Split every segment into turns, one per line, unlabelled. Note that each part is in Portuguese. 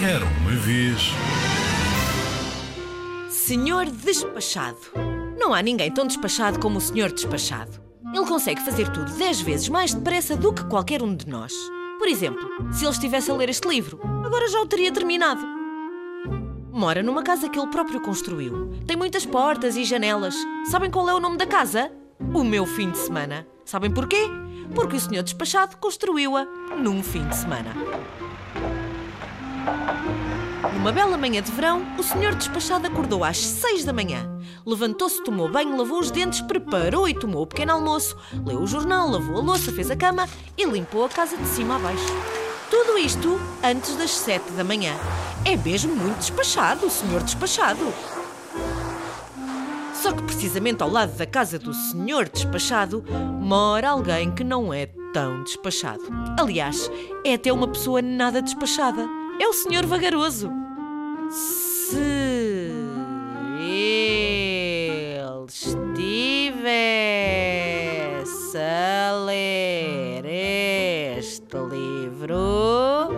Era uma vez.
Senhor Despachado. Não há ninguém tão despachado como o Senhor Despachado. Ele consegue fazer tudo dez vezes mais depressa do que qualquer um de nós. Por exemplo, se ele estivesse a ler este livro, agora já o teria terminado. Mora numa casa que ele próprio construiu. Tem muitas portas e janelas. Sabem qual é o nome da casa? O meu fim de semana. Sabem porquê? Porque o senhor despachado construiu-a num fim de semana. Numa bela manhã de verão, o senhor despachado acordou às seis da manhã. Levantou-se, tomou banho, lavou os dentes, preparou e tomou o pequeno almoço, leu o jornal, lavou a louça, fez a cama e limpou a casa de cima a baixo. Tudo isto antes das sete da manhã. É mesmo muito despachado, o senhor despachado. Só que precisamente ao lado da casa do senhor despachado mora alguém que não é tão despachado. Aliás, é até uma pessoa nada despachada. É o senhor vagaroso. Se ele estivesse a ler este livro,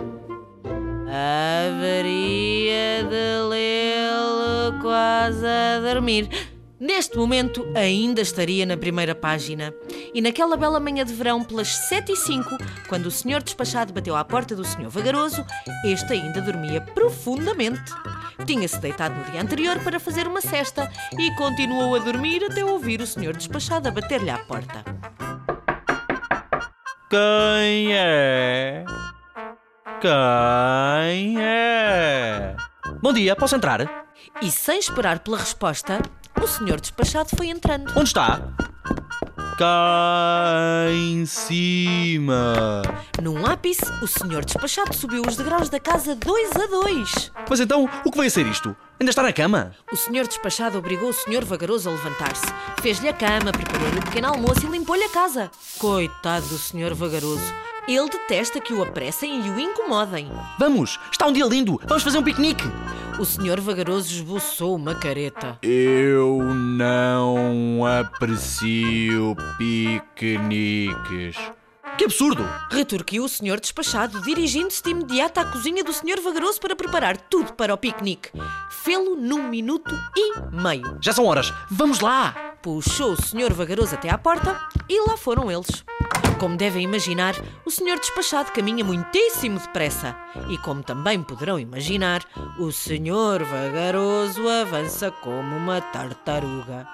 haveria de lê-lo quase a dormir. Neste momento, ainda estaria na primeira página. E naquela bela manhã de verão, pelas sete e cinco, quando o senhor despachado bateu à porta do senhor vagaroso, este ainda dormia profundamente. Tinha-se deitado no dia anterior para fazer uma cesta e continuou a dormir até ouvir o senhor despachado a bater-lhe à porta.
Quem é? Quem é? Bom dia, posso entrar?
E sem esperar pela resposta, o senhor despachado foi entrando.
Onde está? Cá em cima.
Num ápice, o senhor despachado subiu os degraus da casa dois a dois.
Mas então, o que vai ser isto? Ainda está na cama?
O senhor despachado obrigou o senhor vagaroso a levantar-se. Fez-lhe a cama, preparou-lhe o pequeno almoço e limpou-lhe a casa. Coitado do senhor vagaroso. Ele detesta que o apressem e o incomodem.
Vamos, está um dia lindo. Vamos fazer um piquenique.
O senhor vagaroso esboçou uma careta.
Eu não aprecio piqueniques. Que absurdo!
Retorquiu o senhor despachado, dirigindo-se de imediato à cozinha do senhor vagaroso para preparar tudo para o piquenique. Fê-lo num minuto e meio.
Já são horas. Vamos lá!
Puxou o senhor vagaroso até à porta e lá foram eles. Como devem imaginar, o senhor despachado caminha muitíssimo depressa. E como também poderão imaginar, o senhor vagaroso avança como uma tartaruga.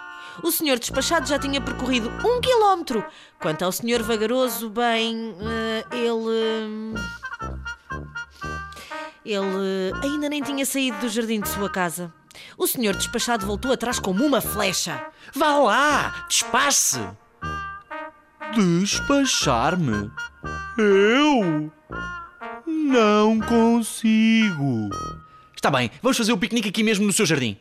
O senhor despachado já tinha percorrido um quilómetro. Quanto ao senhor vagaroso, bem, eh, ele. Ele ainda nem tinha saído do jardim de sua casa. O senhor despachado voltou atrás como uma flecha.
Vá lá! Despache! Despachar-me? Eu? Não consigo. Está bem, vamos fazer o piquenique aqui mesmo no seu jardim.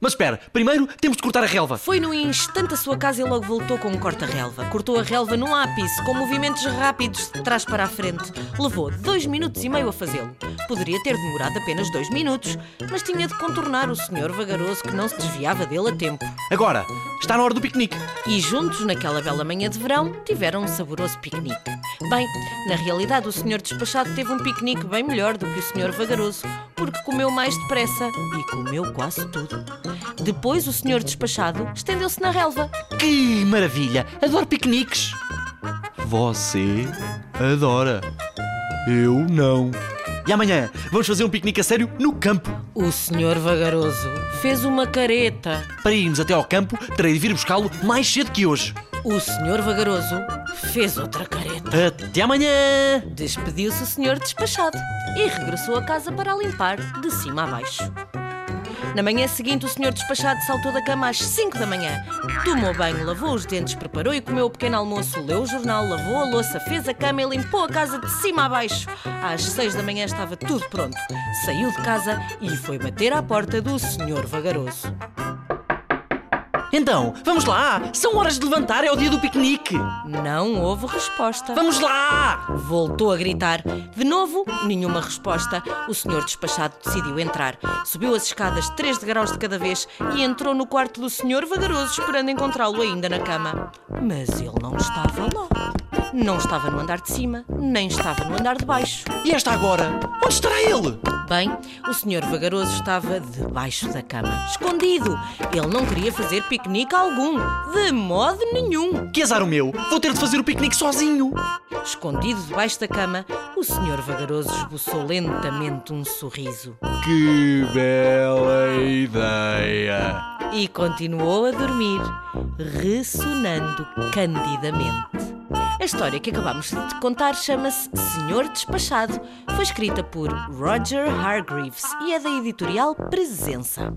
Mas espera, primeiro temos de cortar a relva.
Foi num instante a sua casa e logo voltou com um corta-relva. Cortou a relva num ápice, com movimentos rápidos de trás para a frente. Levou dois minutos e meio a fazê-lo. Poderia ter demorado apenas dois minutos, mas tinha de contornar o senhor vagaroso que não se desviava dele a tempo.
Agora, está na hora do piquenique.
E juntos, naquela bela manhã de verão, tiveram um saboroso piquenique. Bem, na realidade, o senhor despachado teve um piquenique bem melhor do que o senhor vagaroso, porque comeu mais depressa e comeu quase tudo. Depois, o senhor despachado estendeu-se na relva.
Que maravilha! Adoro piqueniques. Você adora. Eu não. E amanhã vamos fazer um piquenique a sério no campo.
O senhor vagaroso fez uma careta.
Para irmos até ao campo, terei de vir buscá-lo mais cedo que hoje.
O senhor vagaroso fez outra careta.
Até amanhã!
Despediu-se o senhor despachado e regressou a casa para limpar de cima a baixo. Na manhã seguinte, o senhor despachado saltou da cama às 5 da manhã. Tomou banho, lavou os dentes, preparou e comeu o pequeno almoço, leu o jornal, lavou a louça, fez a cama e limpou a casa de cima a baixo. Às 6 da manhã estava tudo pronto. Saiu de casa e foi bater à porta do senhor vagaroso.
Então, vamos lá! São horas de levantar, é o dia do piquenique!
Não houve resposta.
Vamos lá!
Voltou a gritar. De novo, nenhuma resposta. O senhor despachado decidiu entrar. Subiu as escadas três degraus de cada vez e entrou no quarto do senhor vagaroso, esperando encontrá-lo ainda na cama. Mas ele não estava lá. Não estava no andar de cima, nem estava no andar de baixo.
E esta agora? Onde estará ele?
Bem, o senhor vagaroso estava debaixo da cama, escondido. Ele não queria fazer piquenique algum, de modo nenhum.
Que azar o meu! Vou ter de fazer o piquenique sozinho!
Escondido debaixo da cama, o senhor vagaroso esboçou lentamente um sorriso.
Que bela ideia!
E continuou a dormir, ressonando candidamente. A história que acabamos de contar chama-se Senhor Despachado. Foi escrita por Roger Hargreaves e é da editorial Presença.